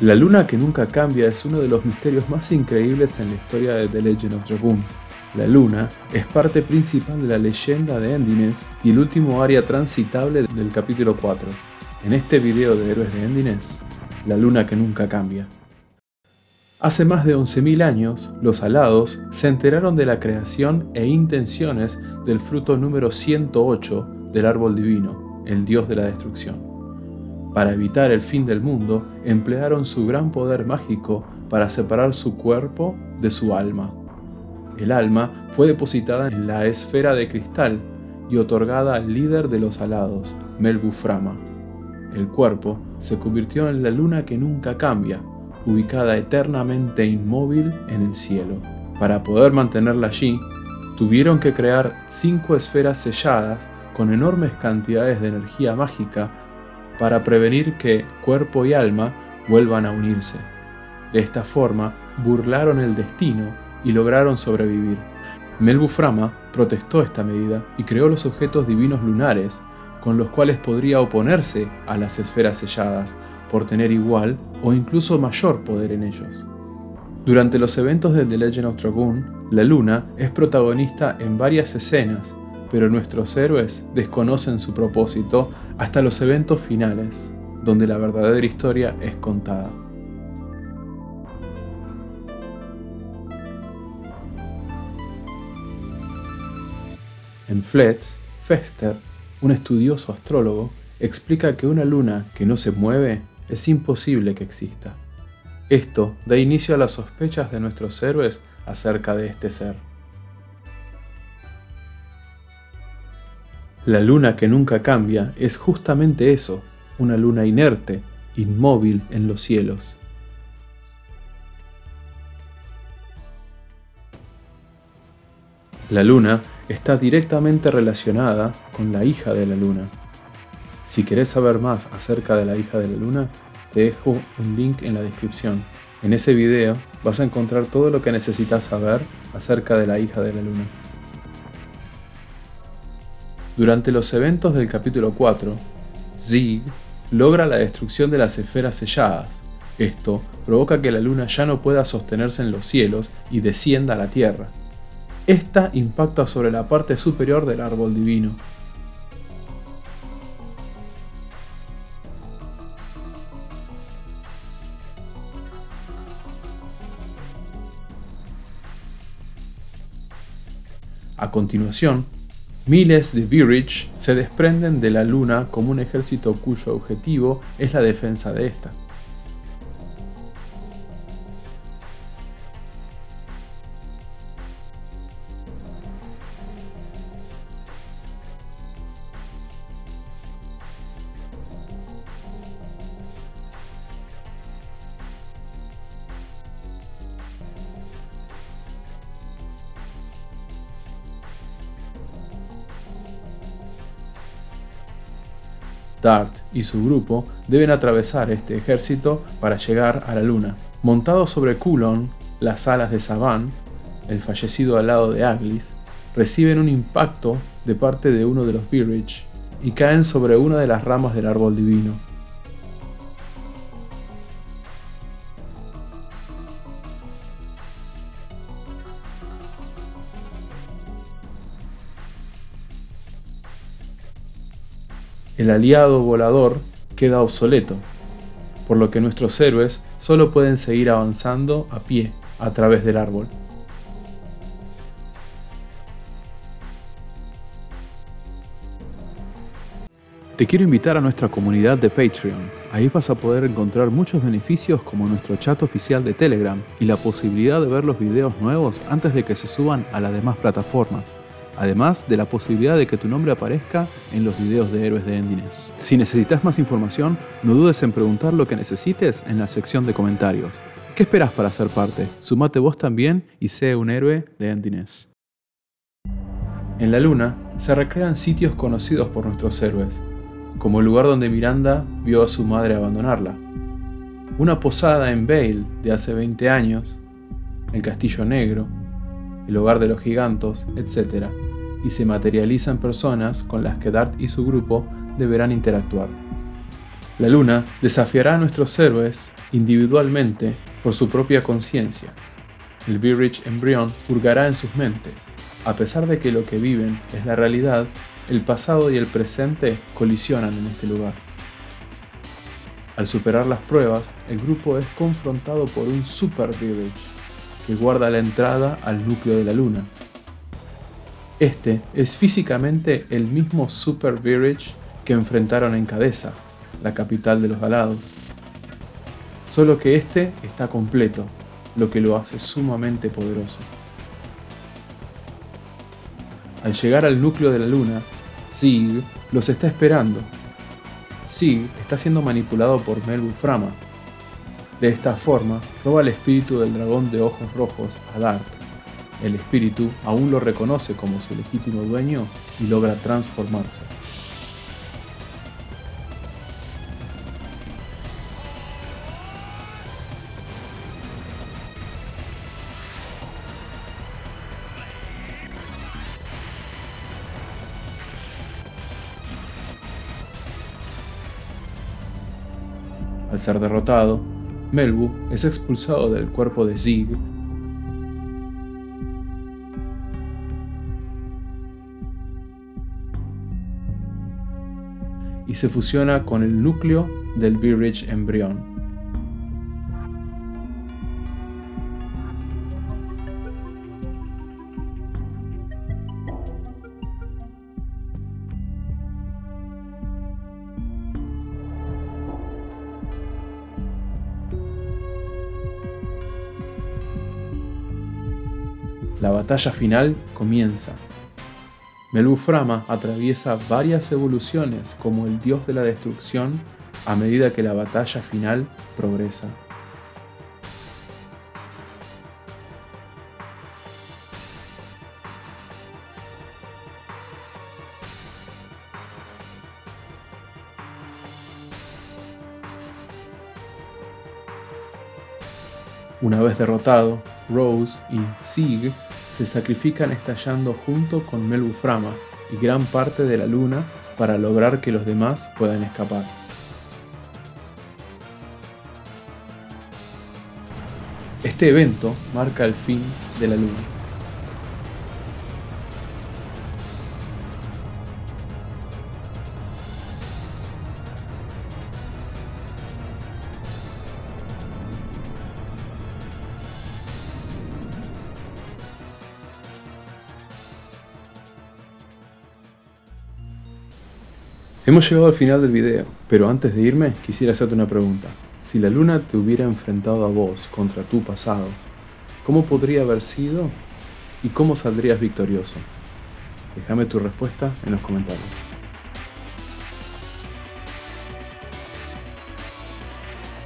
La luna que nunca cambia es uno de los misterios más increíbles en la historia de The Legend of Dragoon. La luna es parte principal de la leyenda de Endines y el último área transitable del capítulo 4. En este video de Héroes de Endines, la luna que nunca cambia. Hace más de 11.000 años, los alados se enteraron de la creación e intenciones del fruto número 108 del árbol divino, el dios de la destrucción. Para evitar el fin del mundo, emplearon su gran poder mágico para separar su cuerpo de su alma. El alma fue depositada en la esfera de cristal y otorgada al líder de los alados, Melbuframa. El cuerpo se convirtió en la luna que nunca cambia, ubicada eternamente inmóvil en el cielo. Para poder mantenerla allí, tuvieron que crear cinco esferas selladas con enormes cantidades de energía mágica para prevenir que cuerpo y alma vuelvan a unirse. De esta forma, burlaron el destino y lograron sobrevivir. Melbuframa protestó esta medida y creó los objetos divinos lunares, con los cuales podría oponerse a las esferas selladas, por tener igual o incluso mayor poder en ellos. Durante los eventos de The Legend of Dragoon, la luna es protagonista en varias escenas, pero nuestros héroes desconocen su propósito hasta los eventos finales, donde la verdadera historia es contada. En Fletz, Fester, un estudioso astrólogo, explica que una luna que no se mueve es imposible que exista. Esto da inicio a las sospechas de nuestros héroes acerca de este ser. La luna que nunca cambia es justamente eso, una luna inerte, inmóvil en los cielos. La luna está directamente relacionada con la hija de la luna. Si querés saber más acerca de la hija de la luna, te dejo un link en la descripción. En ese video vas a encontrar todo lo que necesitas saber acerca de la hija de la luna. Durante los eventos del capítulo 4, Zig logra la destrucción de las esferas selladas. Esto provoca que la luna ya no pueda sostenerse en los cielos y descienda a la tierra. Esta impacta sobre la parte superior del árbol divino. A continuación, Miles de Virich se desprenden de la Luna como un ejército cuyo objetivo es la defensa de esta. Dart y su grupo deben atravesar este ejército para llegar a la Luna. Montados sobre Kulon, las alas de Saban, el fallecido al lado de Aglis, reciben un impacto de parte de uno de los Birich y caen sobre una de las ramas del árbol divino. El aliado volador queda obsoleto, por lo que nuestros héroes solo pueden seguir avanzando a pie a través del árbol. Te quiero invitar a nuestra comunidad de Patreon. Ahí vas a poder encontrar muchos beneficios como nuestro chat oficial de Telegram y la posibilidad de ver los videos nuevos antes de que se suban a las demás plataformas además de la posibilidad de que tu nombre aparezca en los videos de héroes de Endines. Si necesitas más información, no dudes en preguntar lo que necesites en la sección de comentarios. ¿Qué esperas para ser parte? Sumate vos también y sé un héroe de Endines. En la luna se recrean sitios conocidos por nuestros héroes, como el lugar donde Miranda vio a su madre abandonarla, una posada en Vale de hace 20 años, el Castillo Negro, el hogar de los gigantos, etc y se materializan personas con las que Dart y su grupo deberán interactuar. La luna desafiará a nuestros héroes individualmente por su propia conciencia. El Rich embrión hurgará en sus mentes. A pesar de que lo que viven es la realidad, el pasado y el presente colisionan en este lugar. Al superar las pruebas, el grupo es confrontado por un Super Rich que guarda la entrada al núcleo de la luna. Este es físicamente el mismo Super Virage que enfrentaron en Cadesa, la capital de los Galados. Solo que este está completo, lo que lo hace sumamente poderoso. Al llegar al núcleo de la luna, Sig los está esperando. Sig está siendo manipulado por Melbu Frama. De esta forma, roba el espíritu del dragón de ojos rojos a Dart. El espíritu aún lo reconoce como su legítimo dueño y logra transformarse. Al ser derrotado, Melbu es expulsado del cuerpo de Zig y se fusiona con el núcleo del V-Rich embrión. La batalla final comienza. Meluframa atraviesa varias evoluciones como el dios de la destrucción a medida que la batalla final progresa. Una vez derrotado, Rose y Sig se sacrifican estallando junto con Melbuframa y gran parte de la luna para lograr que los demás puedan escapar. Este evento marca el fin de la luna. Hemos llegado al final del video, pero antes de irme quisiera hacerte una pregunta. Si la luna te hubiera enfrentado a vos contra tu pasado, ¿cómo podría haber sido y cómo saldrías victorioso? Déjame tu respuesta en los comentarios.